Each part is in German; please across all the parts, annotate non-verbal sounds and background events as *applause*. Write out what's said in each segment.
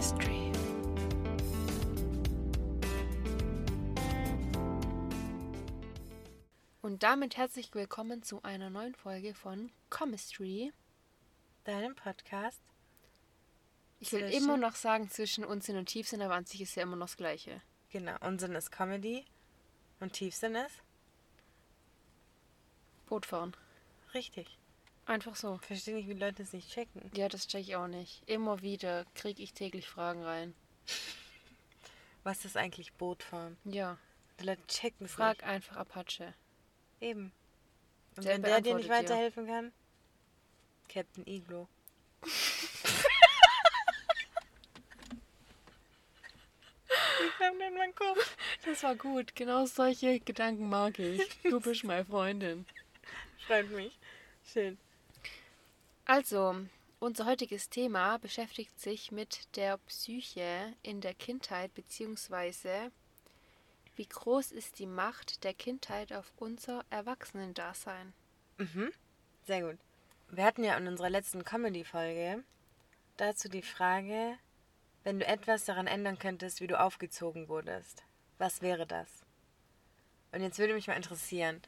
Chemistry. Und damit herzlich willkommen zu einer neuen Folge von Chemistry. Deinem Podcast. Ich will immer noch sagen, zwischen Unsinn und Tiefsinn, aber an sich ist ja immer noch das Gleiche. Genau, Unsinn ist Comedy und Tiefsinn ist Bootfahren. richtig. Einfach so. Ich verstehe nicht, wie Leute es nicht checken. Ja, das check ich auch nicht. Immer wieder kriege ich täglich Fragen rein. Was ist eigentlich Bootfahren? Ja, Die Leute checken es frag nicht. einfach Apache. Eben. Und Der wenn der dir nicht beantwortet dir. weiterhelfen kann, Captain Iglo. Wie kam denn mein Kopf? Das war gut. Genau solche Gedanken mag ich. Du bist meine Freundin. Freut mich. Schön. Also, unser heutiges Thema beschäftigt sich mit der Psyche in der Kindheit, beziehungsweise wie groß ist die Macht der Kindheit auf unser Erwachsenendasein? Mhm. Sehr gut. Wir hatten ja in unserer letzten Comedy-Folge dazu die Frage, wenn du etwas daran ändern könntest, wie du aufgezogen wurdest, was wäre das? Und jetzt würde mich mal interessieren,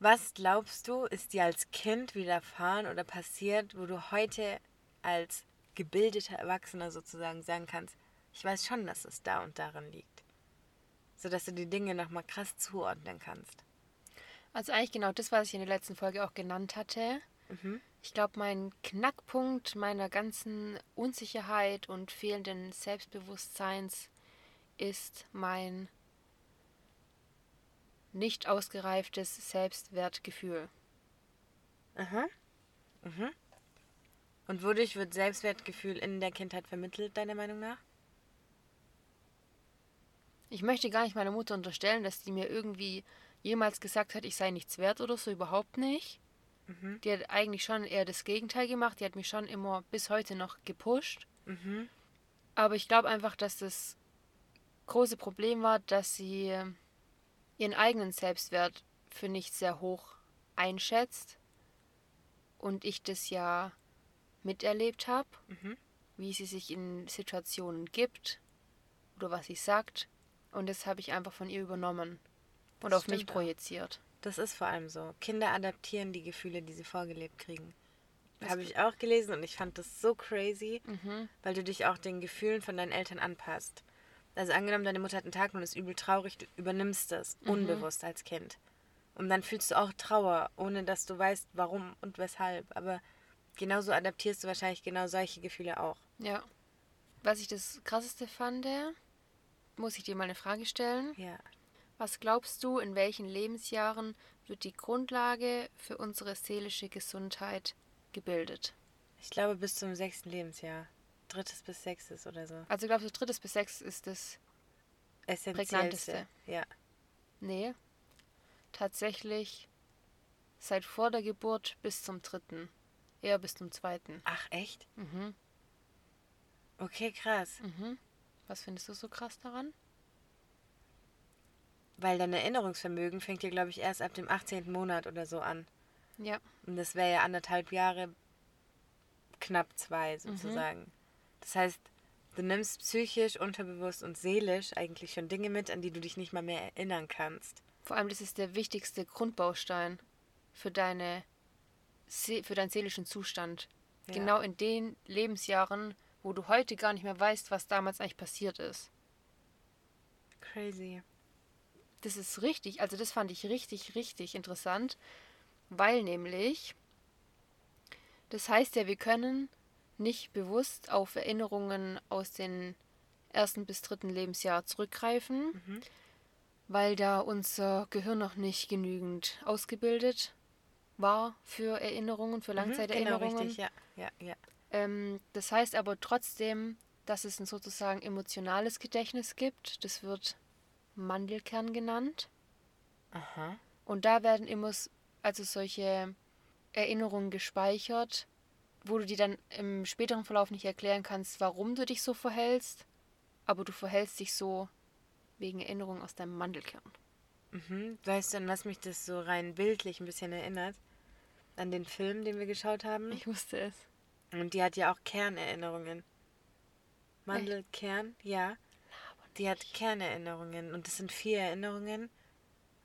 was glaubst du, ist dir als Kind widerfahren oder passiert, wo du heute als gebildeter Erwachsener sozusagen sagen kannst, ich weiß schon, dass es da und daran liegt. Sodass du die Dinge nochmal krass zuordnen kannst. Also eigentlich genau das, was ich in der letzten Folge auch genannt hatte. Mhm. Ich glaube, mein Knackpunkt meiner ganzen Unsicherheit und fehlenden Selbstbewusstseins ist mein nicht ausgereiftes Selbstwertgefühl. Aha. Mhm. Und wodurch wird Selbstwertgefühl in der Kindheit vermittelt, deiner Meinung nach? Ich möchte gar nicht meiner Mutter unterstellen, dass die mir irgendwie jemals gesagt hat, ich sei nichts wert oder so, überhaupt nicht. Mhm. Die hat eigentlich schon eher das Gegenteil gemacht. Die hat mich schon immer bis heute noch gepusht. Mhm. Aber ich glaube einfach, dass das große Problem war, dass sie ihren eigenen Selbstwert für nicht sehr hoch einschätzt. Und ich das ja miterlebt habe, Mhm. wie sie sich in Situationen gibt oder was sie sagt. Und das habe ich einfach von ihr übernommen und Das auf mich projiziert. Das ist vor allem so. Kinder adaptieren die Gefühle, die sie vorgelebt kriegen. Das Habe ich auch gelesen und ich fand das so crazy, Mhm. weil du dich auch den Gefühlen von deinen Eltern anpasst. Also angenommen, deine Mutter hat einen Tag und ist übel traurig, du übernimmst das Mhm. unbewusst als Kind. Und dann fühlst du auch Trauer, ohne dass du weißt, warum und weshalb. Aber genauso adaptierst du wahrscheinlich genau solche Gefühle auch. Ja. Was ich das krasseste fand, muss ich dir mal eine Frage stellen. Ja. Was glaubst du, in welchen Lebensjahren wird die Grundlage für unsere seelische Gesundheit gebildet? Ich glaube bis zum sechsten Lebensjahr. Drittes bis sechstes oder so. Also glaubst du, drittes bis sechs ist das? Essentiellste. Prägnanteste. Ja. Nee. Tatsächlich seit vor der Geburt bis zum dritten. Eher bis zum zweiten. Ach, echt? Mhm. Okay, krass. Mhm. Was findest du so krass daran? Weil dein Erinnerungsvermögen fängt ja, glaube ich, erst ab dem 18. Monat oder so an. Ja. Und das wäre ja anderthalb Jahre, knapp zwei sozusagen. Das heißt, du nimmst psychisch, unterbewusst und seelisch eigentlich schon Dinge mit, an die du dich nicht mal mehr erinnern kannst. Vor allem, das ist der wichtigste Grundbaustein für deine für deinen seelischen Zustand. Ja. Genau in den Lebensjahren, wo du heute gar nicht mehr weißt, was damals eigentlich passiert ist. Crazy. Das ist richtig, also das fand ich richtig, richtig interessant, weil nämlich, das heißt ja, wir können nicht bewusst auf Erinnerungen aus den ersten bis dritten Lebensjahr zurückgreifen, Mhm. weil da unser Gehirn noch nicht genügend ausgebildet war für Erinnerungen, für Mhm, Genau, Langzeiterinnerungen. richtig, ja. Ja, ja. Ähm, das heißt aber trotzdem, dass es ein sozusagen emotionales Gedächtnis gibt. Das wird Mandelkern genannt. Aha. Und da werden immer also solche Erinnerungen gespeichert, wo du dir dann im späteren Verlauf nicht erklären kannst, warum du dich so verhältst, aber du verhältst dich so wegen Erinnerungen aus deinem Mandelkern. Mhm. Weißt du, an was mich das so rein bildlich ein bisschen erinnert? An den Film, den wir geschaut haben. Ich wusste es. Und die hat ja auch Kernerinnerungen. Mandelkern, ja. Die hat Kernerinnerungen und das sind vier Erinnerungen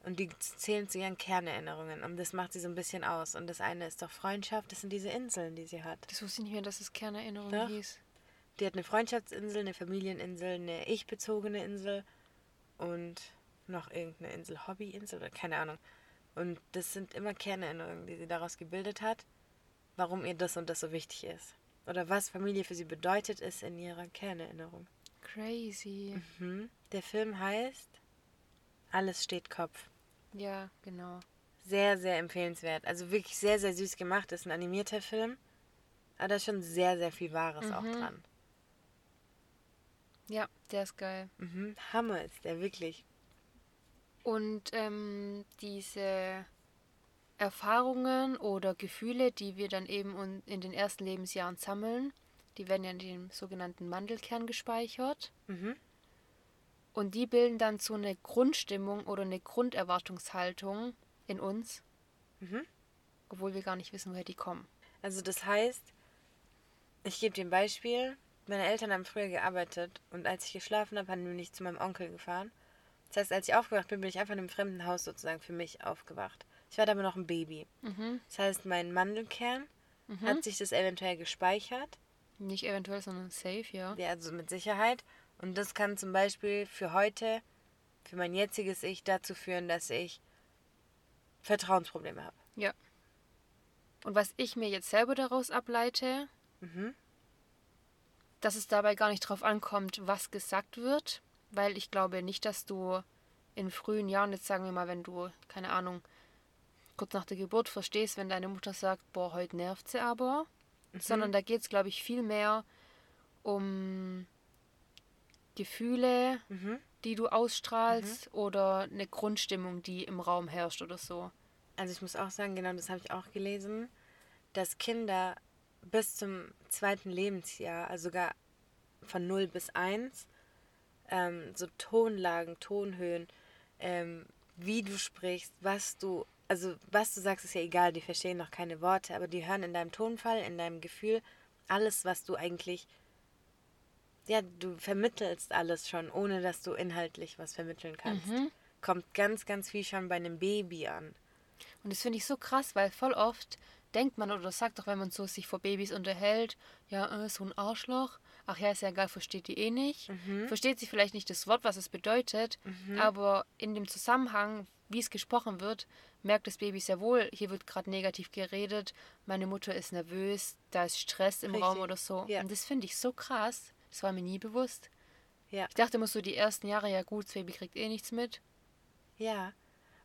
und die zählen zu ihren Kernerinnerungen und das macht sie so ein bisschen aus. Und das eine ist doch Freundschaft, das sind diese Inseln, die sie hat. Das wusste ich nicht mehr, dass es Kernerinnerung Doch. hieß. Die hat eine Freundschaftsinsel, eine Familieninsel, eine ich-bezogene Insel und noch irgendeine Insel, Hobbyinsel oder keine Ahnung. Und das sind immer Kernerinnerungen, die sie daraus gebildet hat, warum ihr das und das so wichtig ist. Oder was Familie für sie bedeutet, ist in ihrer Kernerinnerung. Crazy. Mhm. Der Film heißt Alles steht Kopf. Ja, genau. Sehr, sehr empfehlenswert. Also wirklich sehr, sehr süß gemacht. Ist ein animierter Film. Aber da ist schon sehr, sehr viel Wahres auch Mhm. dran. Ja, der ist geil. Mhm. Hammer ist der, wirklich. Und ähm, diese Erfahrungen oder Gefühle, die wir dann eben in den ersten Lebensjahren sammeln, die werden ja in dem sogenannten Mandelkern gespeichert. Mhm. Und die bilden dann so eine Grundstimmung oder eine Grunderwartungshaltung in uns, Mhm. obwohl wir gar nicht wissen, woher die kommen. Also das heißt, ich gebe dir ein Beispiel. Meine Eltern haben früher gearbeitet und als ich geschlafen habe, haben wir nicht zu meinem Onkel gefahren. Das heißt, als ich aufgewacht bin, bin ich einfach in einem fremden Haus sozusagen für mich aufgewacht. Ich war da aber noch ein Baby. Mhm. Das heißt, mein Mandelkern Mhm. hat sich das eventuell gespeichert. Nicht eventuell, sondern safe, ja. Ja, also mit Sicherheit. Und das kann zum Beispiel für heute, für mein jetziges Ich dazu führen, dass ich Vertrauensprobleme habe. Ja. Und was ich mir jetzt selber daraus ableite, Mhm. dass es dabei gar nicht drauf ankommt, was gesagt wird, weil ich glaube nicht, dass du in frühen Jahren, jetzt sagen wir mal, wenn du, keine Ahnung, kurz nach der Geburt verstehst, wenn deine Mutter sagt, boah, heute nervt sie aber, sondern da geht es, glaube ich, viel mehr um Gefühle, Mhm. die du ausstrahlst oder eine Grundstimmung, die im Raum herrscht oder so. Also ich muss auch sagen, genau das habe ich auch gelesen, dass Kinder bis zum zweiten Lebensjahr, also sogar von 0 bis 1, ähm, so Tonlagen, Tonhöhen, ähm, wie du sprichst, was du, also was du sagst, ist ja egal, die verstehen noch keine Worte, aber die hören in deinem Tonfall, in deinem Gefühl, alles, was du eigentlich, ja, du vermittelst alles schon, ohne dass du inhaltlich was vermitteln kannst. Kommt ganz, ganz viel schon bei einem Baby an. Und das finde ich so krass, weil voll oft denkt man oder sagt auch, wenn man so sich vor Babys unterhält, ja, äh, so ein Arschloch. Ach ja, ist ja egal, versteht die eh nicht. Versteht sie vielleicht nicht das Wort, was es bedeutet, aber in dem Zusammenhang, wie es gesprochen wird, merkt das Baby sehr wohl, hier wird gerade negativ geredet, meine Mutter ist nervös, da ist Stress im Richtig, Raum oder so. ja. Und das finde ich so krass. Das war mir nie bewusst. Ja. Ich dachte immer so, die ersten Jahre, ja gut, das Baby kriegt eh nichts mit. Ja.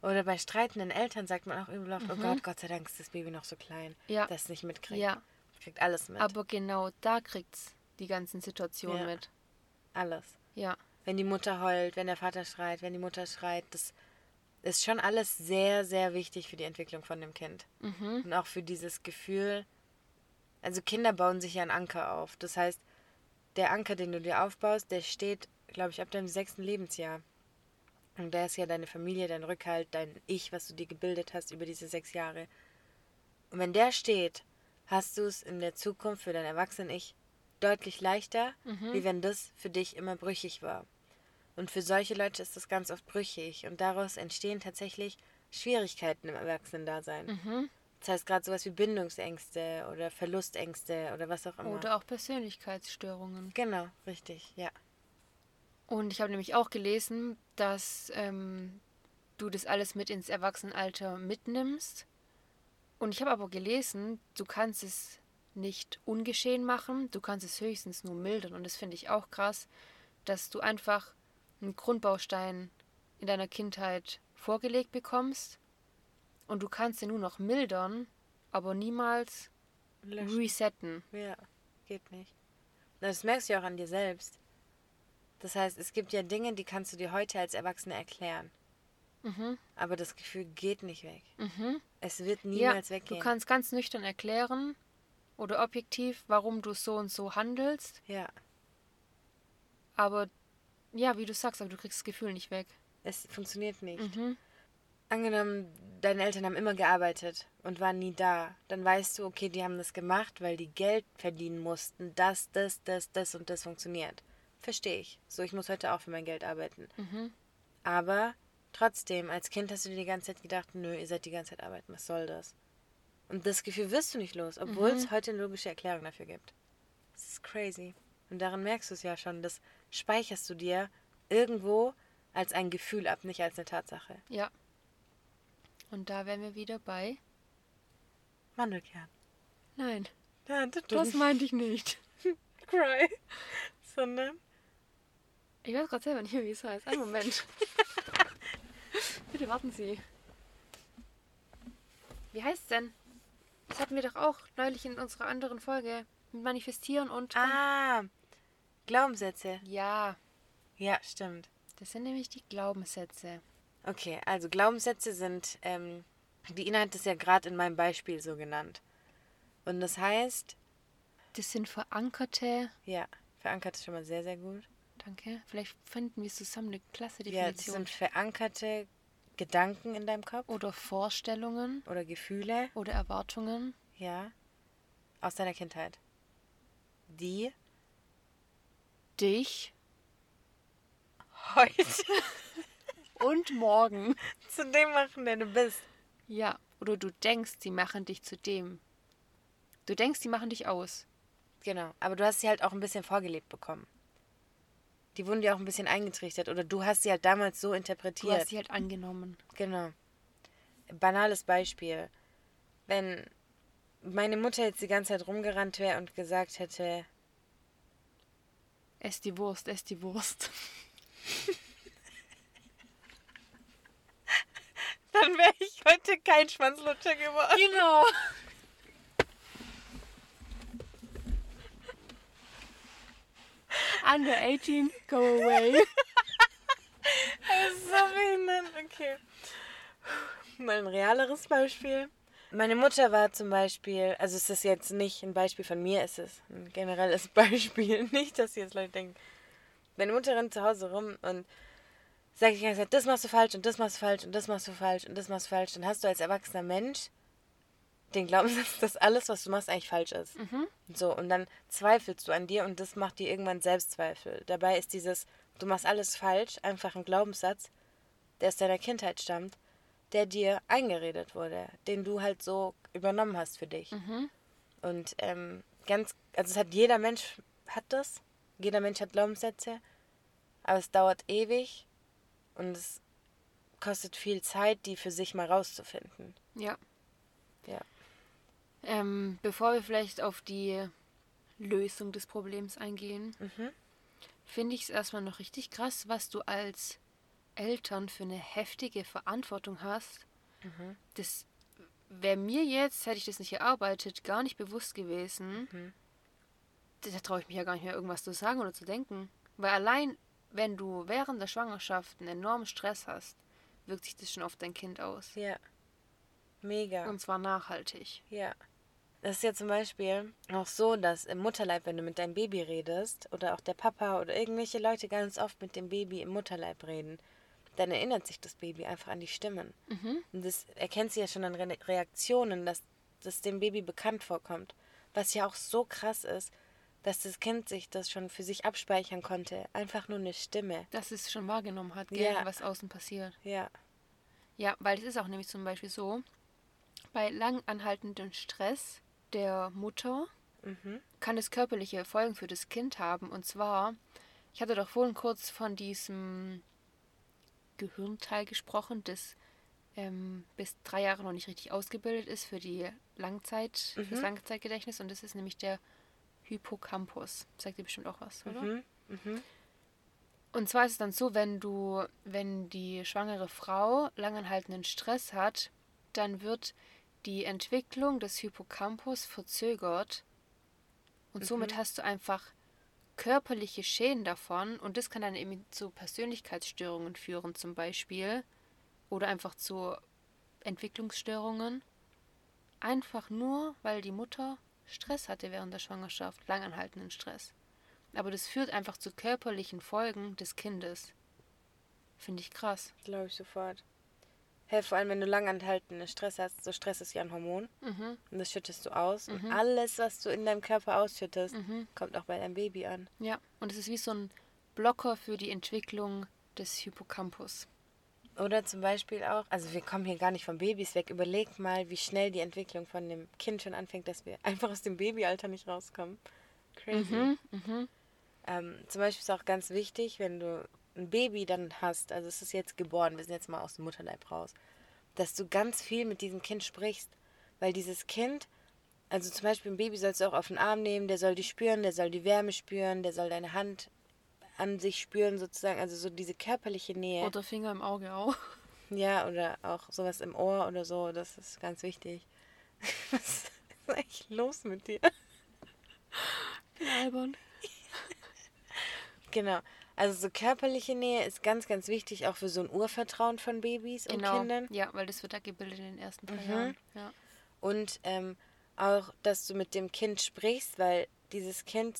Oder bei streitenden Eltern sagt man auch übel oft, oh Gott, Gott sei Dank ist das Baby noch so klein, Mhm. Ja. dass es nicht mitkriegt. Ja, Kriegt alles mit. aber genau da kriegt's die ganzen Situationen Ja. mit. alles. Ja. Wenn die Mutter heult, wenn der Vater schreit, wenn die Mutter schreit, das ist schon alles sehr, sehr wichtig für die Entwicklung von dem Kind. Mhm. Und auch für dieses Gefühl. Also Kinder bauen sich ja einen Anker auf. Das heißt, der Anker, den du dir aufbaust, der steht, glaube ich, ab deinem sechsten Lebensjahr. Und der ist ja deine Familie, dein Rückhalt, dein Ich, was du dir gebildet hast über diese sechs Jahre. Und wenn der steht, hast du es in der Zukunft für dein Erwachsenen-Ich deutlich leichter, wie wenn das für dich immer brüchig war. Und für solche Leute ist das ganz oft brüchig und daraus entstehen tatsächlich Schwierigkeiten im Erwachsenendasein. Mhm. Das heißt gerade sowas wie Bindungsängste oder Verlustängste oder was auch immer. Oder auch Persönlichkeitsstörungen. Genau, richtig, ja. Und ich habe nämlich auch gelesen, dass ähm, du das alles mit ins Erwachsenenalter mitnimmst. Und ich habe aber gelesen, du kannst es nicht ungeschehen machen, du kannst es höchstens nur mildern. Und das finde ich auch krass, dass du einfach einen Grundbaustein in deiner Kindheit vorgelegt bekommst und du kannst ihn nur noch mildern, aber niemals Löschen. resetten. Ja, geht nicht. Das merkst du ja auch an dir selbst. Das heißt, es gibt ja Dinge, die kannst du dir heute als Erwachsene erklären. Mhm. Aber das Gefühl geht nicht weg. Mhm. Es wird Ja, niemals du weggehen. kannst ganz nüchtern erklären oder objektiv, warum du so und so handelst, ja, aber ja, wie du sagst, aber du kriegst das Gefühl nicht weg. es funktioniert nicht. Mhm. Angenommen, deine Eltern haben immer gearbeitet und waren nie da. Dann weißt du, okay, die haben das gemacht, weil die Geld verdienen mussten. Das, das, das, das und das funktioniert. verstehe ich. So, ich muss heute auch für mein Geld arbeiten. Mhm. Aber trotzdem, als Kind hast du dir die ganze Zeit gedacht, nö, ihr seid die ganze Zeit arbeiten, was soll das? Und das Gefühl wirst du nicht los, obwohl es heute eine logische Erklärung dafür gibt. Das ist crazy. Und daran merkst du es ja schon, das speicherst du dir irgendwo als ein Gefühl ab, nicht als eine Tatsache. Ja. Und da wären wir wieder bei. Mandelkern. Nein, Ja, das, das meinte ich nicht. *laughs* cry. Sondern Ich weiß gerade selber nicht mehr, wie es heißt. Einen Moment. *laughs* Bitte warten Sie. Wie heißt es denn? Das hatten wir doch auch neulich in unserer anderen Folge. Mit Manifestieren und. Ah, Glaubenssätze. Ja, Ja, stimmt. das sind nämlich die Glaubenssätze. Okay, also Glaubenssätze sind, ähm, die Ina hat es ja gerade in meinem Beispiel so genannt. Und das heißt, Das sind verankerte. ja, verankert ist schon mal sehr, sehr gut. Danke. Vielleicht finden wir zusammen eine klasse Ja, das Definition. sind verankerte Gedanken in deinem Kopf oder Vorstellungen oder Gefühle, oder Erwartungen. ja, aus deiner Kindheit. Die Dich heute *laughs* und morgen. zu dem machen, der du bist. Ja, oder du denkst, sie machen dich zu dem. Du denkst, sie machen dich aus. Genau, aber du hast sie halt auch ein bisschen vorgelebt bekommen. Die wurden dir auch ein bisschen eingetrichtert oder du hast sie halt damals so Du interpretiert. hast sie halt angenommen. Genau. Banales Beispiel. Wenn meine Mutter jetzt die ganze Zeit rumgerannt wäre und gesagt hätte, Ess die Wurst, ess die Wurst. *laughs* dann wäre ich heute kein Schwanzlutscher geworden. Genau. Under 18, go away. *laughs* Das ist so behindert. Okay. Mal ein realeres Beispiel. Meine Mutter war zum Beispiel, also es ist jetzt nicht ein Beispiel von mir, es ist ein generelles *laughs* Beispiel. Nicht, dass jetzt Leute denken, meine Mutter rennt zu Hause rum und sagt die ganze Zeit, das machst du falsch und das machst du falsch und das machst du falsch und das machst du falsch. Dann hast du als erwachsener Mensch den Glaubenssatz, dass alles, was du machst, eigentlich falsch ist. So, und dann zweifelst du an dir und das macht dir irgendwann Selbstzweifel. Dabei ist dieses, du machst alles falsch, einfach ein Glaubenssatz, der aus deiner Kindheit stammt, der dir eingeredet wurde, den du halt so übernommen hast für dich. Und ähm, ganz, also es hat jeder Mensch hat das, jeder Mensch hat Glaubenssätze, aber es dauert ewig und es kostet viel Zeit, die für sich mal rauszufinden. Ja. Ja. Ähm, bevor wir vielleicht auf die Lösung des Problems eingehen, Mhm. finde ich es erstmal noch richtig krass, was du als Eltern für eine heftige Verantwortung hast. Mhm. Das wäre mir jetzt, hätte ich das nicht erarbeitet, gar nicht bewusst gewesen. Mhm. Da, da traue ich mich ja gar nicht mehr, irgendwas zu sagen oder zu denken. Weil allein, wenn du während der Schwangerschaft einen enormen Stress hast, wirkt sich das schon auf dein Kind aus. Ja. Mega. Und zwar nachhaltig. Ja. Das ist ja zum Beispiel auch so, dass im Mutterleib, wenn du mit deinem Baby redest, oder auch der Papa oder irgendwelche Leute ganz oft mit dem Baby im Mutterleib reden, dann erinnert sich das Baby einfach an die Stimmen. Und das erkennt sie ja schon an Re Reaktionen, dass das dem Baby bekannt vorkommt. Was ja auch so krass ist, dass das Kind sich das schon für sich abspeichern konnte. Einfach nur eine Stimme. Dass es schon wahrgenommen hat, gell, Ja. was außen passiert. Ja. Ja, weil es ist auch nämlich zum Beispiel so, bei lang anhaltendem Stress der Mutter Mhm. kann es körperliche Folgen für das Kind haben. Und zwar, ich hatte doch vorhin kurz von diesem Gehirnteil gesprochen, das ähm, bis drei Jahre noch nicht richtig ausgebildet ist für die Langzeit, fürs Langzeitgedächtnis. Und das ist nämlich der Hippocampus. Sagt dir bestimmt auch was, oder? Mhm. Mhm. Und zwar ist es dann so, wenn du, wenn die schwangere Frau langanhaltenden Stress hat, dann wird die Entwicklung des Hippocampus verzögert und somit hast du einfach körperliche Schäden davon und das kann dann eben zu Persönlichkeitsstörungen führen zum Beispiel oder einfach zu Entwicklungsstörungen. Einfach nur, weil die Mutter Stress hatte während der Schwangerschaft, langanhaltenden Stress. Aber das führt einfach zu körperlichen Folgen des Kindes. Finde ich krass. Glaube ich sofort. Hey, vor allem, wenn du langanhaltenden Stress hast, so Stress ist ja ein Hormon. Mhm. Und das schüttest du aus. Und alles, was du in deinem Körper ausschüttest, Mhm. kommt auch bei deinem Baby an. Ja, und es ist wie so ein Blocker für die Entwicklung des Hippocampus. Oder zum Beispiel auch, also wir kommen hier gar nicht von Babys weg. Überleg mal, wie schnell die Entwicklung von dem Kind schon anfängt, dass wir *laughs* einfach aus dem Babyalter nicht rauskommen. Crazy. Mhm, mhm. Ähm, zum Beispiel ist auch ganz wichtig, wenn du ein Baby dann hast, also es ist jetzt geboren, wir sind jetzt mal aus dem Mutterleib raus, dass du ganz viel mit diesem Kind sprichst. Weil dieses Kind, also zum Beispiel ein Baby sollst du auch auf den Arm nehmen, der soll die spüren, der soll die Wärme spüren, der soll deine Hand an sich spüren sozusagen, also so diese körperliche Nähe. Oder Finger im Auge auch. Ja, oder auch sowas im Ohr oder so, das ist ganz wichtig. *laughs* Was ist eigentlich los mit dir? Albern. Genau. Also so körperliche Nähe ist ganz, ganz wichtig, auch für so ein Urvertrauen von Babys und Genau. Kindern. Ja, weil das wird da gebildet in den ersten drei Mhm. Jahren. Ja. Und ähm, auch, dass du mit dem Kind sprichst, weil dieses Kind,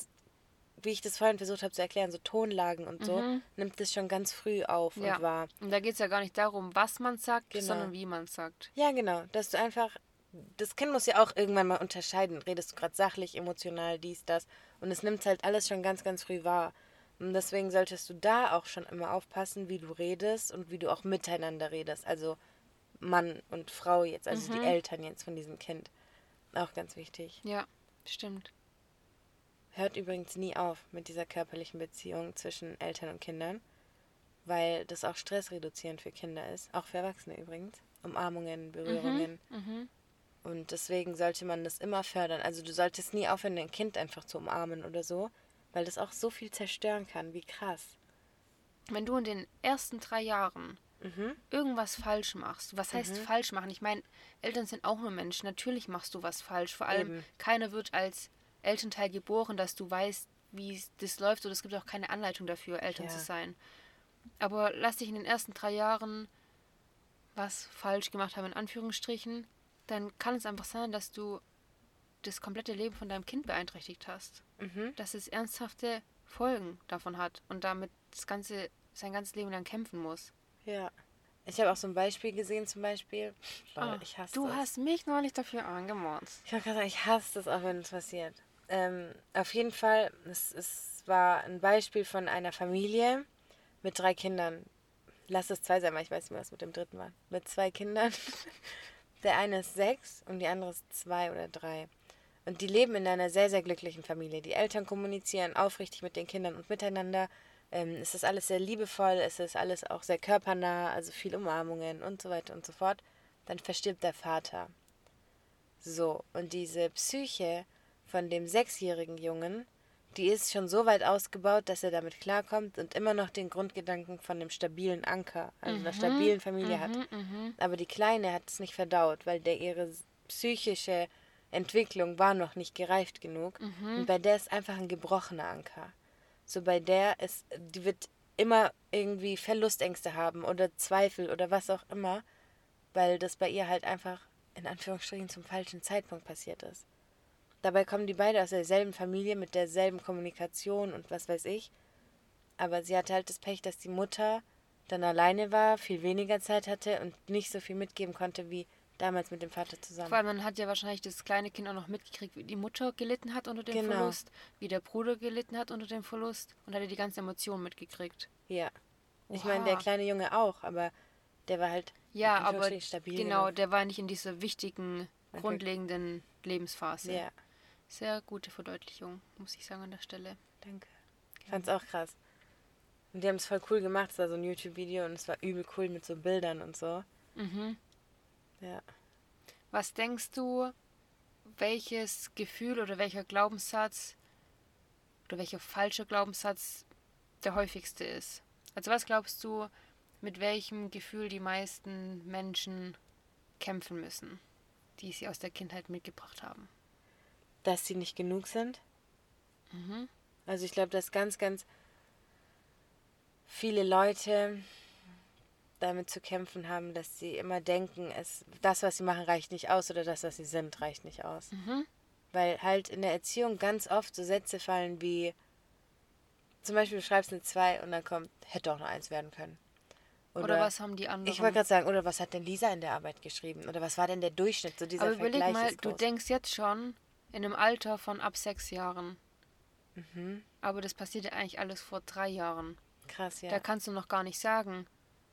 wie ich das vorhin versucht habe zu erklären, so Tonlagen und so, Mhm. nimmt es schon ganz früh auf Ja. und wahr. Und da geht es ja gar nicht darum, was man sagt, Genau. sondern wie man sagt. Ja, genau. Dass du einfach. Das Kind muss ja auch irgendwann mal unterscheiden. Redest du gerade sachlich, emotional, dies, das. Und es nimmt halt alles schon ganz, ganz früh wahr. Und deswegen solltest du da auch schon immer aufpassen, wie du redest und wie du auch miteinander redest. Also Mann und Frau jetzt, also die Mhm. Eltern jetzt von diesem Kind. Auch ganz wichtig. Ja, stimmt. Hört übrigens nie auf mit dieser körperlichen Beziehung zwischen Eltern und Kindern, weil das auch stressreduzierend für Kinder ist. Auch für Erwachsene übrigens. Umarmungen, Berührungen. Mhm. Und deswegen sollte man das immer fördern. Also du solltest nie aufhören, ein Kind einfach zu umarmen oder so, weil das auch so viel zerstören kann. Wie krass. Wenn du in den ersten drei Jahren Mhm. irgendwas falsch machst, was heißt falsch machen? Ich meine, Eltern sind auch nur Menschen. Natürlich machst du was falsch. Vor allem, Eben. keiner wird als Elternteil geboren, dass du weißt, wie das läuft. Oder es gibt auch keine Anleitung dafür, Eltern Ja. zu sein. Aber lass dich in den ersten drei Jahren was falsch gemacht haben, in Anführungsstrichen, dann kann es einfach sein, dass du das komplette Leben von deinem Kind beeinträchtigt hast. Mhm. Dass es ernsthafte Folgen davon hat und damit das ganze, sein ganzes Leben lang kämpfen muss. Ja. Ich habe auch so ein Beispiel gesehen, zum Beispiel. Lol, Ah, ich hasse du das. hast mich neulich dafür angemordet. Ich wollte gerade sagen, ich hasse das auch, wenn es passiert. Ähm, auf jeden Fall, es, es war ein Beispiel von einer Familie mit drei Kindern. Lass es zwei sein, weil ich weiß nicht mehr, was mit dem dritten war. Mit zwei Kindern. *laughs* Der eine ist sechs und die andere ist zwei oder drei. Und die leben in einer sehr, sehr glücklichen Familie. Die Eltern kommunizieren aufrichtig mit den Kindern und miteinander. Ähm, es ist alles sehr liebevoll, es ist alles auch sehr körpernah, also viel Umarmungen und so weiter und so fort. Dann verstirbt der Vater. So, und diese Psyche von dem sechsjährigen Jungen, die ist schon so weit ausgebaut, dass er damit klarkommt und immer noch den Grundgedanken von dem stabilen Anker, also einer stabilen Familie hat. Mhm, Aber die Kleine hat es nicht verdaut, weil der ihre psychische Entwicklung war noch nicht gereift genug. Und bei der ist einfach ein gebrochener Anker. So bei der ist, die wird immer irgendwie Verlustängste haben oder Zweifel oder was auch immer, weil das bei ihr halt einfach in Anführungsstrichen zum falschen Zeitpunkt passiert ist. Dabei kommen die beide aus derselben Familie mit derselben Kommunikation und was weiß ich. Aber sie hatte halt das Pech, dass die Mutter dann alleine war, viel weniger Zeit hatte und nicht so viel mitgeben konnte wie damals mit dem Vater zusammen. Vor allem, man hat ja wahrscheinlich das kleine Kind auch noch mitgekriegt, wie die Mutter gelitten hat unter dem Genau. Verlust, wie der Bruder gelitten hat unter dem Verlust und hat ja die ganze Emotion mitgekriegt. Ja. Ich meine, der Oha. kleine Junge auch, aber der war halt Ja, aber stabil genau, genug. der war nicht in dieser wichtigen, Okay. grundlegenden Lebensphase. Ja, Sehr gute Verdeutlichung, muss ich sagen, an der Stelle. danke. Ich fand's auch krass. Und die haben es voll cool gemacht. Es war so ein YouTube-Video und es war übel cool mit so Bildern und so. Mhm. Ja. Was denkst du, welches Gefühl oder welcher Glaubenssatz oder welcher falsche Glaubenssatz der häufigste ist? Also was glaubst du, mit welchem Gefühl die meisten Menschen kämpfen müssen, die sie aus der Kindheit mitgebracht haben? Dass sie nicht genug sind. Mhm. Also ich glaube, dass ganz, ganz viele Leute damit zu kämpfen haben, dass sie immer denken, es, das, was sie machen, reicht nicht aus oder das, was sie sind, reicht nicht aus. Mhm. Weil halt in der Erziehung ganz oft so Sätze fallen wie, zum Beispiel du schreibst eine 2 und dann kommt, hätte auch eine 1 werden können. Oder, was haben die anderen? Ich wollte gerade sagen, oder was hat denn Lisa in der Arbeit geschrieben? Oder was war denn der Durchschnitt? So dieser Aber überleg Vergleich mal, du denkst jetzt schon in einem Alter von ab sechs Jahren. Aber das passiert ja eigentlich alles vor drei Jahren. Krass, ja. Da kannst du noch gar nicht sagen,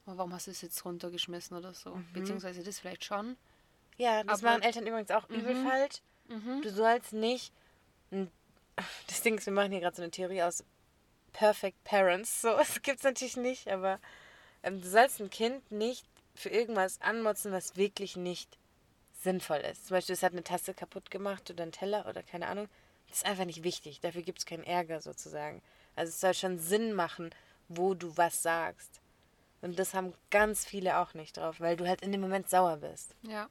"Oh, warum hast du es jetzt runtergeschmissen oder so. Beziehungsweise das vielleicht schon. Ja, das Aber- machen Eltern übrigens auch übel falsch. Du sollst nicht. *laughs* Das Ding ist, wir machen hier gerade so eine Theorie aus Perfect Parents. So, *laughs* es gibt es natürlich nicht, aber ähm, du sollst ein Kind nicht für irgendwas anmotzen, was wirklich nicht sinnvoll ist. Zum Beispiel, es hat eine Tasse kaputt gemacht oder einen Teller oder keine Ahnung. Das ist einfach nicht wichtig. Dafür gibt es keinen Ärger sozusagen. Also es soll schon Sinn machen, wo du was sagst. Und das haben ganz viele auch nicht drauf, weil du halt in dem Moment sauer bist. Ja.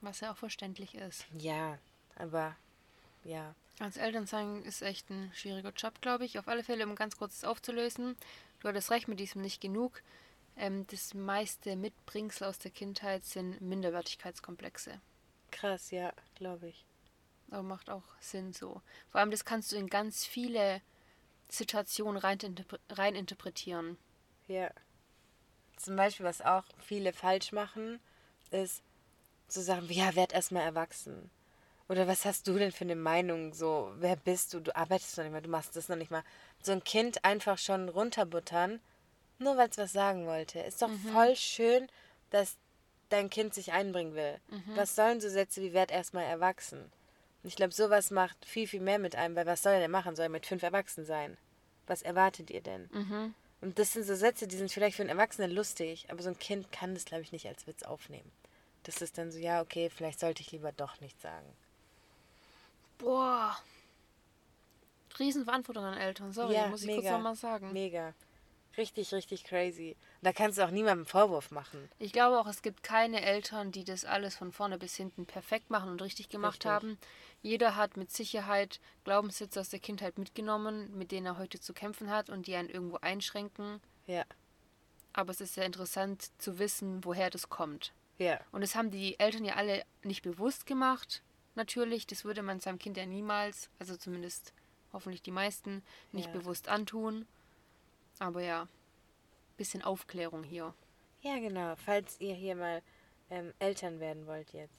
Was ja auch verständlich ist. Ja, aber ja. Als Eltern sein ist echt ein schwieriger Job, glaube ich. Auf alle Fälle, um ganz kurz aufzulösen. Du hattest recht mit diesem nicht genug. Ähm, das meiste Mitbringsel aus der Kindheit sind Minderwertigkeitskomplexe. Krass, ja, glaube ich. Aber macht auch Sinn so. Vor allem, das kannst du in ganz viele Situationen rein, rein interpretieren. Ja. Zum Beispiel, was auch viele falsch machen, ist Sachen wie, ja, werd erstmal erwachsen. Oder was hast du denn für eine Meinung? So, wer bist du? Du arbeitest noch nicht mal, du machst das noch nicht mal. So ein Kind einfach schon runterbuttern, nur weil es was sagen wollte. Ist doch voll schön, dass dein Kind sich einbringen will. Was sollen so Sätze wie werd erstmal erwachsen? Und ich glaube, sowas macht viel, viel mehr mit einem, weil was soll er denn machen? Soll er mit fünf erwachsen sein? Was erwartet ihr denn? Und das sind so Sätze, die sind vielleicht für einen Erwachsenen lustig, aber so ein Kind kann das, glaube ich, nicht als Witz aufnehmen. Das ist dann so, ja, okay, vielleicht sollte ich lieber doch nicht sagen. Boah. Riesenverantwortung an Eltern. Sorry, ja, muss ich mega, kurz nochmal sagen. Mega. Richtig, richtig crazy. Und da kannst du auch niemandem Vorwurf machen. Ich glaube auch, es gibt keine Eltern, die das alles von vorne bis hinten perfekt machen und richtig gemacht Richtig. haben. Jeder hat mit Sicherheit Glaubenssätze aus der Kindheit mitgenommen, mit denen er heute zu kämpfen hat und die einen irgendwo einschränken. Ja, Aber es ist sehr interessant zu wissen, woher das kommt. ja, Und das haben die Eltern ja alle nicht bewusst gemacht, natürlich. Das würde man seinem Kind ja niemals, also zumindest hoffentlich die meisten, nicht Ja. bewusst antun. Aber ja, bisschen Aufklärung hier. ja, genau. Falls ihr hier mal ähm, Eltern werden wollt jetzt.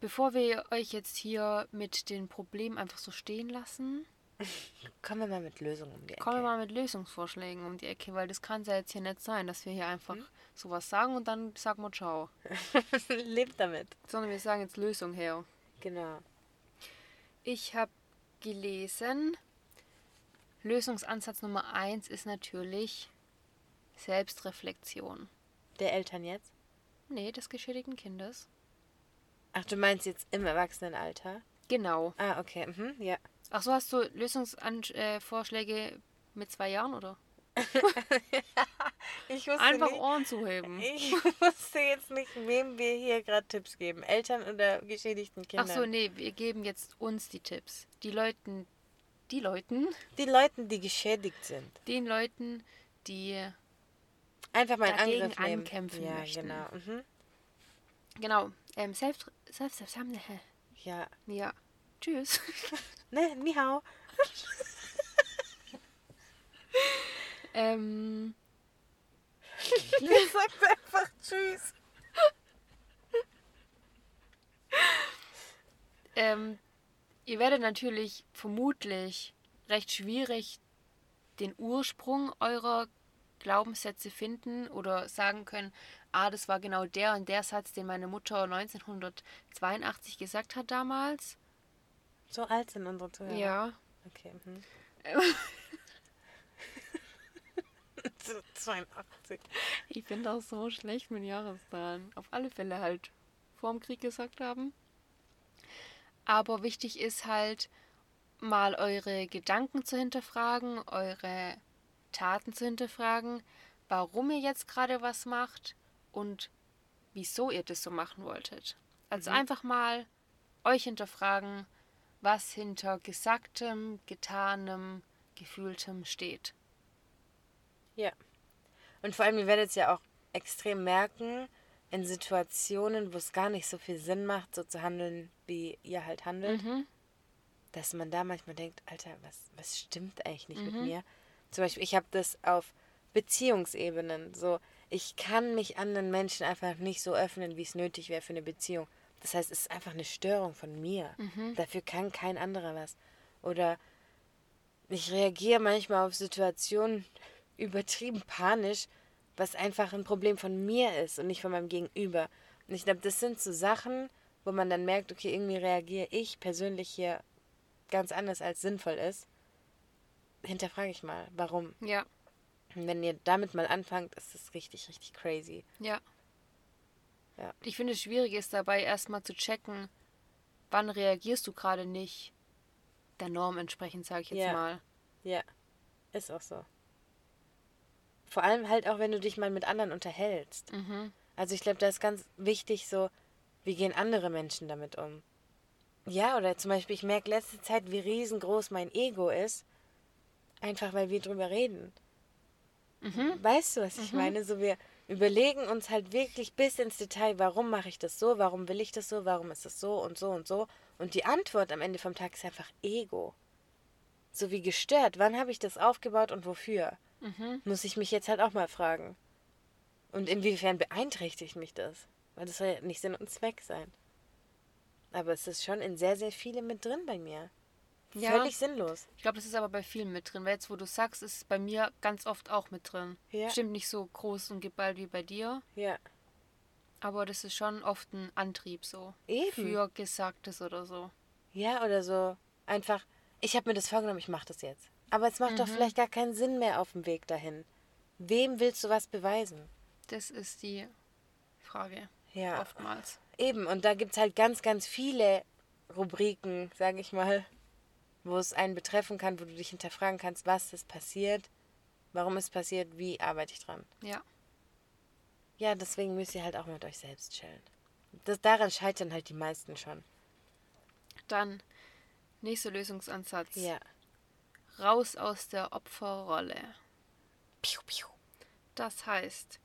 Bevor wir euch jetzt hier mit den Problemen einfach so stehen lassen, *laughs* Kommen wir mal mit Lösungen um die Ecke. kommen wir mal mit Lösungsvorschlägen um die Ecke, weil das kann ja jetzt hier nicht sein, dass wir hier einfach Hm? sowas sagen und dann sagen wir ciao. *laughs* Lebt damit. Sondern wir sagen jetzt Lösung her. Genau. Ich habe gelesen, Lösungsansatz Nummer eins ist natürlich Selbstreflexion. Der Eltern jetzt? Nee, des geschädigten Kindes. Ach, du meinst jetzt im Erwachsenenalter? Genau. Ah, okay. Mhm, ja. Ach so, hast du Lösungsvorschläge mit zwei Jahren, oder? *laughs* Ich wusste Einfach nicht, Ohren zuheben. *laughs* ich wusste jetzt nicht, wem wir hier gerade Tipps geben. Eltern oder geschädigten Ach Kindern? so, nee, wir geben jetzt uns die Tipps. Die Leuten, die Leuten, Die Leuten, die geschädigt sind. den Leuten, die, Einfach mal in Dagegen Angriff nehmen. ankämpfen ja, möchten. genau. Mhm. genau, ähm, selbst, selbst, selbst, Ja. ja, tschüss. *laughs* Ne, Nihau. *laughs* ähm, Der sagt einfach Tschüss. *laughs* ähm, ihr werdet natürlich vermutlich recht schwierig den Ursprung eurer Glaubenssätze finden oder sagen können, ah, das war genau der und der Satz, den meine Mutter 1982 gesagt hat damals. So alt sind unsere Zuhörer. Ja. Okay. Mhm. *laughs* so 82. Ich finde das so schlecht mit Jahreszahlen. Auf alle Fälle halt vorm Krieg gesagt haben. Aber wichtig ist halt, mal eure Gedanken zu hinterfragen, eure Taten zu hinterfragen, warum ihr jetzt gerade was macht und wieso ihr das so machen wolltet. Also einfach mal euch hinterfragen, was hinter Gesagtem, Getanem, Gefühltem steht. Ja. Und vor allem, ihr werdet es ja auch extrem merken, in Situationen, wo es gar nicht so viel Sinn macht, so zu handeln, wie ihr halt handelt, dass man da manchmal denkt, Alter, was, was stimmt eigentlich nicht mit mir? Zum Beispiel, ich habe das auf Beziehungsebenen. So, ich kann mich anderen Menschen einfach nicht so öffnen, wie es nötig wäre für eine Beziehung. Das heißt, es ist einfach eine Störung von mir. Dafür kann kein anderer was. Oder ich reagiere manchmal auf Situationen *laughs* übertrieben panisch, was einfach ein Problem von mir ist und nicht von meinem Gegenüber. Und ich glaube, das sind so Sachen, wo man dann merkt, okay, irgendwie reagiere ich persönlich hier ganz anders, als sinnvoll ist. Hinterfrage ich mal, warum. Ja. Und wenn ihr damit mal anfangt, ist das richtig, richtig crazy. Ja. Ja. Ich finde, es schwierig ist dabei erstmal zu checken, wann reagierst du gerade nicht der Norm entsprechend, sage ich jetzt Ja. mal. Ja, ist auch so. Vor allem halt auch, wenn du dich mal mit anderen unterhältst. Mhm. Also ich glaube, da ist ganz wichtig so, wie gehen andere Menschen damit um? Ja, oder zum Beispiel, ich merke letzte Zeit, wie riesengroß mein Ego ist, einfach weil wir drüber reden. Mhm. Weißt du, was ich meine? So, wir überlegen uns halt wirklich bis ins Detail, warum mache ich das so, warum will ich das so, warum ist das so und so und so. Und die Antwort am Ende vom Tag ist einfach Ego. So wie gestört. Wann habe ich das aufgebaut und wofür? Mhm. Muss ich mich jetzt halt auch mal fragen. Und inwiefern beeinträchtigt mich das? Weil das soll ja nicht Sinn und Zweck sein. Aber es ist schon in sehr, sehr viele mit drin bei mir. Ja. Völlig sinnlos. Ich glaube, das ist aber bei vielen mit drin, weil jetzt, wo du sagst, ist es bei mir ganz oft auch mit drin. Ja. Stimmt nicht so groß und geballt wie bei dir, Ja. aber das ist schon oft ein Antrieb so. Eben. Für Gesagtes oder so. Ja, oder so. Einfach, ich habe mir das vorgenommen, ich mache das jetzt. Aber es macht Mhm. doch vielleicht gar keinen Sinn mehr auf dem Weg dahin. Wem willst du was beweisen? Das ist die Frage. Ja. Oftmals. Eben, und da gibt es halt ganz, ganz viele Rubriken, sage ich mal, wo es einen betreffen kann, wo du dich hinterfragen kannst, was ist passiert, warum ist passiert, wie arbeite ich dran. Ja. Ja, deswegen müsst ihr halt auch mit euch selbst chillen. Das, daran scheitern halt die meisten schon. Dann nächster Lösungsansatz. Ja. Raus aus der Opferrolle. Piu, piu. Das heißt,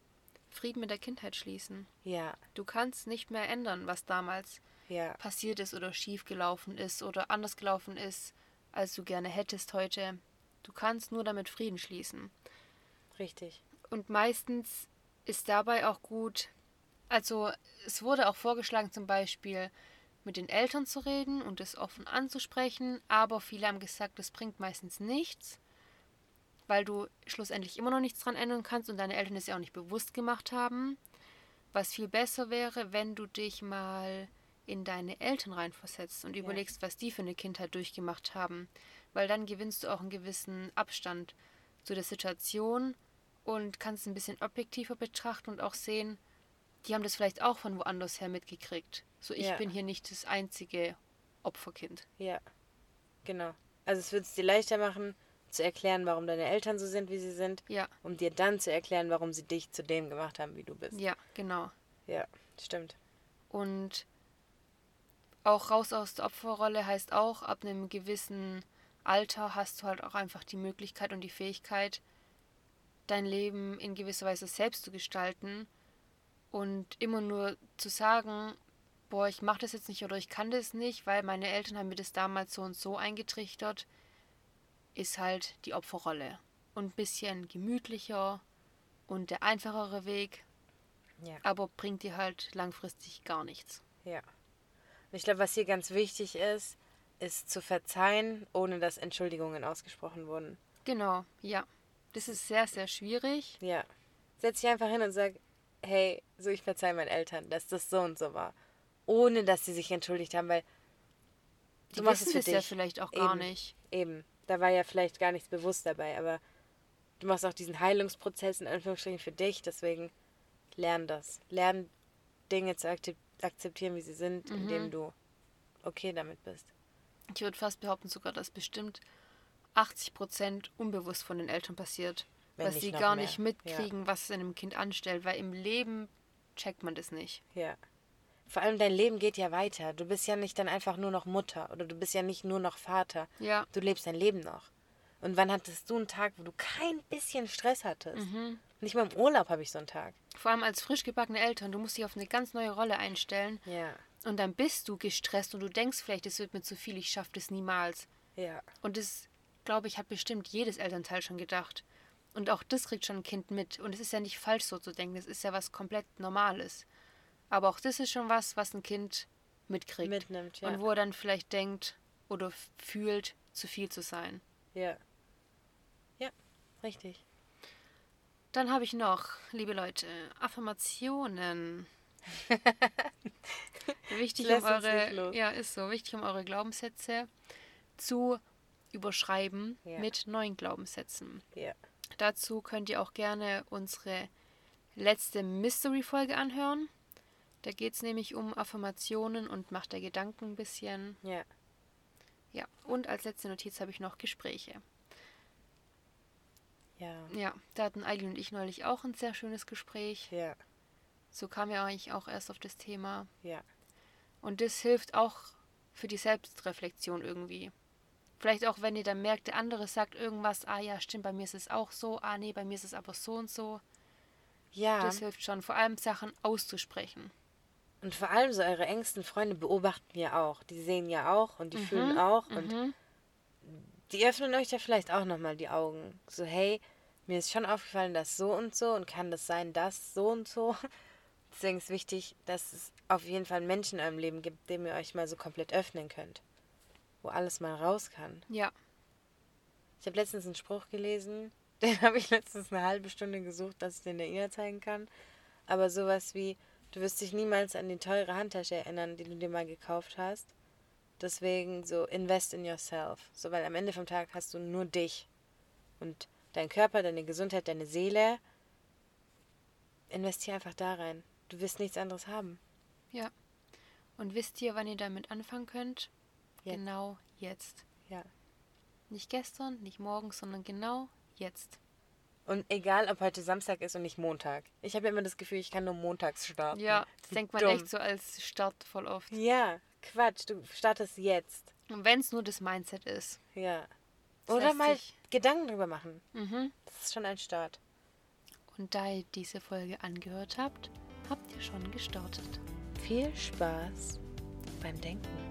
Frieden mit der Kindheit schließen. Ja, Du kannst nicht mehr ändern, was damals ja, passiert ist oder schief gelaufen ist oder anders gelaufen ist, als du gerne hättest heute. Du kannst nur damit Frieden schließen. richtig. Und meistens ist dabei auch gut, also es wurde auch vorgeschlagen, zum Beispiel mit den Eltern zu reden und es offen anzusprechen, aber viele haben gesagt, das bringt meistens nichts, weil du schlussendlich immer noch nichts dran ändern kannst und deine Eltern es ja auch nicht bewusst gemacht haben. Was viel besser wäre, wenn du dich mal in deine Eltern reinversetzt und überlegst, was die für eine Kindheit durchgemacht haben, weil dann gewinnst du auch einen gewissen Abstand zu der Situation und kannst ein bisschen objektiver betrachten und auch sehen, die haben das vielleicht auch von woanders her mitgekriegt. So, ich Ja. bin hier nicht das einzige Opferkind. Ja, genau. Also es wird es dir leichter machen, zu erklären, warum deine Eltern so sind, wie sie sind, Ja, um dir dann zu erklären, warum sie dich zu dem gemacht haben, wie du bist. ja, genau. Ja, stimmt. Und auch raus aus der Opferrolle heißt auch, ab einem gewissen Alter hast du halt auch einfach die Möglichkeit und die Fähigkeit, dein Leben in gewisser Weise selbst zu gestalten und immer nur zu sagen, boah, ich mache das jetzt nicht oder ich kann das nicht, weil meine Eltern haben mir das damals so und so eingetrichtert, ist halt die Opferrolle. Und ein bisschen gemütlicher und der einfachere Weg, Ja. aber bringt dir halt langfristig gar nichts. Ja. Und ich glaube, was hier ganz wichtig ist, ist zu verzeihen, ohne dass Entschuldigungen ausgesprochen wurden. Genau, ja. Das ist sehr, sehr schwierig. Ja. Setz dich einfach hin und sag, hey, so ich verzeih meinen Eltern, dass das so und so war. Ohne dass sie sich entschuldigt haben, weil Die du machst es für dich. ja vielleicht auch gar Eben. nicht. Eben. Da war ja vielleicht gar nichts bewusst dabei, aber du machst auch diesen Heilungsprozess in Anführungsstrichen für dich, deswegen lern das. Lern Dinge zu akzep- akzeptieren, wie sie sind, Mhm. indem du okay damit bist. Ich würde fast behaupten sogar, dass bestimmt 80 Prozent unbewusst von den Eltern passiert. Dass sie gar mehr. nicht mitkriegen, was es einem Kind anstellt, weil im Leben checkt man das nicht. Ja. Vor allem dein Leben geht ja weiter. Du bist ja nicht dann einfach nur noch Mutter oder du bist ja nicht nur noch Vater. Ja, Du lebst dein Leben noch. Und wann hattest du einen Tag, wo du kein bisschen Stress hattest? Mhm. Nicht mal im Urlaub habe ich so einen Tag. vor allem als frisch gebackene Eltern, du musst dich auf eine ganz neue Rolle einstellen Ja. und dann bist du gestresst und du denkst vielleicht, es wird mir zu viel, ich schaffe das niemals. Ja. Und das, glaube ich, hat bestimmt jedes Elternteil schon gedacht. Und auch das kriegt schon ein Kind mit. Und es ist ja nicht falsch so zu denken, das ist ja was komplett Normales. Aber auch das ist schon was, was ein Kind mitkriegt. Mitnimmt, ja. Und wo er dann vielleicht denkt oder fühlt, zu viel zu sein. Ja. Richtig. Dann habe ich noch, liebe Leute, Affirmationen. *laughs* wichtig um eure, ja, ist so, wichtig um eure Glaubenssätze zu überschreiben Ja. mit neuen Glaubenssätzen. Ja. Dazu könnt ihr auch gerne unsere letzte Mystery-Folge anhören. Da geht es nämlich um Affirmationen und Macht der Gedanken ein bisschen. Ja. Ja, und als letzte Notiz habe ich noch Gespräche. Ja. Ja, da hatten Eileen und ich neulich auch ein sehr schönes Gespräch. Ja. So kam ja eigentlich auch erst auf das Thema. Ja. Und das hilft auch für die Selbstreflexion irgendwie. Vielleicht auch, wenn ihr dann merkt, der andere sagt irgendwas, ah ja, stimmt, bei mir ist es auch so, ah nee, bei mir ist es aber so und so. Ja. Das hilft schon, vor allem Sachen auszusprechen. Und vor allem so eure engsten Freunde beobachten ja auch. Die sehen ja auch und die fühlen auch. Und Mhm. die öffnen euch ja vielleicht auch nochmal die Augen. So, hey, mir ist schon aufgefallen, dass so und so und kann das sein, dass so und so. *laughs* Deswegen ist wichtig, dass es auf jeden Fall Menschen in eurem Leben gibt, dem ihr euch mal so komplett öffnen könnt. Wo alles mal raus kann. Ja, Ich habe letztens einen Spruch gelesen, *laughs* den habe ich letztens eine halbe Stunde gesucht, dass ich den der Ina zeigen kann. Aber sowas wie, du wirst dich niemals an die teure Handtasche erinnern, die du dir mal gekauft hast. Deswegen so invest in yourself. So, weil am Ende vom Tag hast du nur dich. Und dein Körper, deine Gesundheit, deine Seele. Investier einfach da rein. Du wirst nichts anderes haben. ja. Und wisst ihr, wann ihr damit anfangen könnt? Jetzt. Genau jetzt. Ja. Nicht gestern, nicht morgen, sondern genau jetzt. Und egal, ob heute Samstag ist und nicht Montag. Ich habe ja immer das Gefühl, ich kann nur montags starten. Ja, das Wie denkt man dumm. echt so als Start voll oft. Ja, Quatsch, du startest jetzt. Und wenn es nur das Mindset ist. Ja. Das Oder mal sich- Gedanken drüber machen. Mhm. Das ist schon ein Start. Und da ihr diese Folge angehört habt, habt ihr schon gestartet. Viel Spaß beim Denken.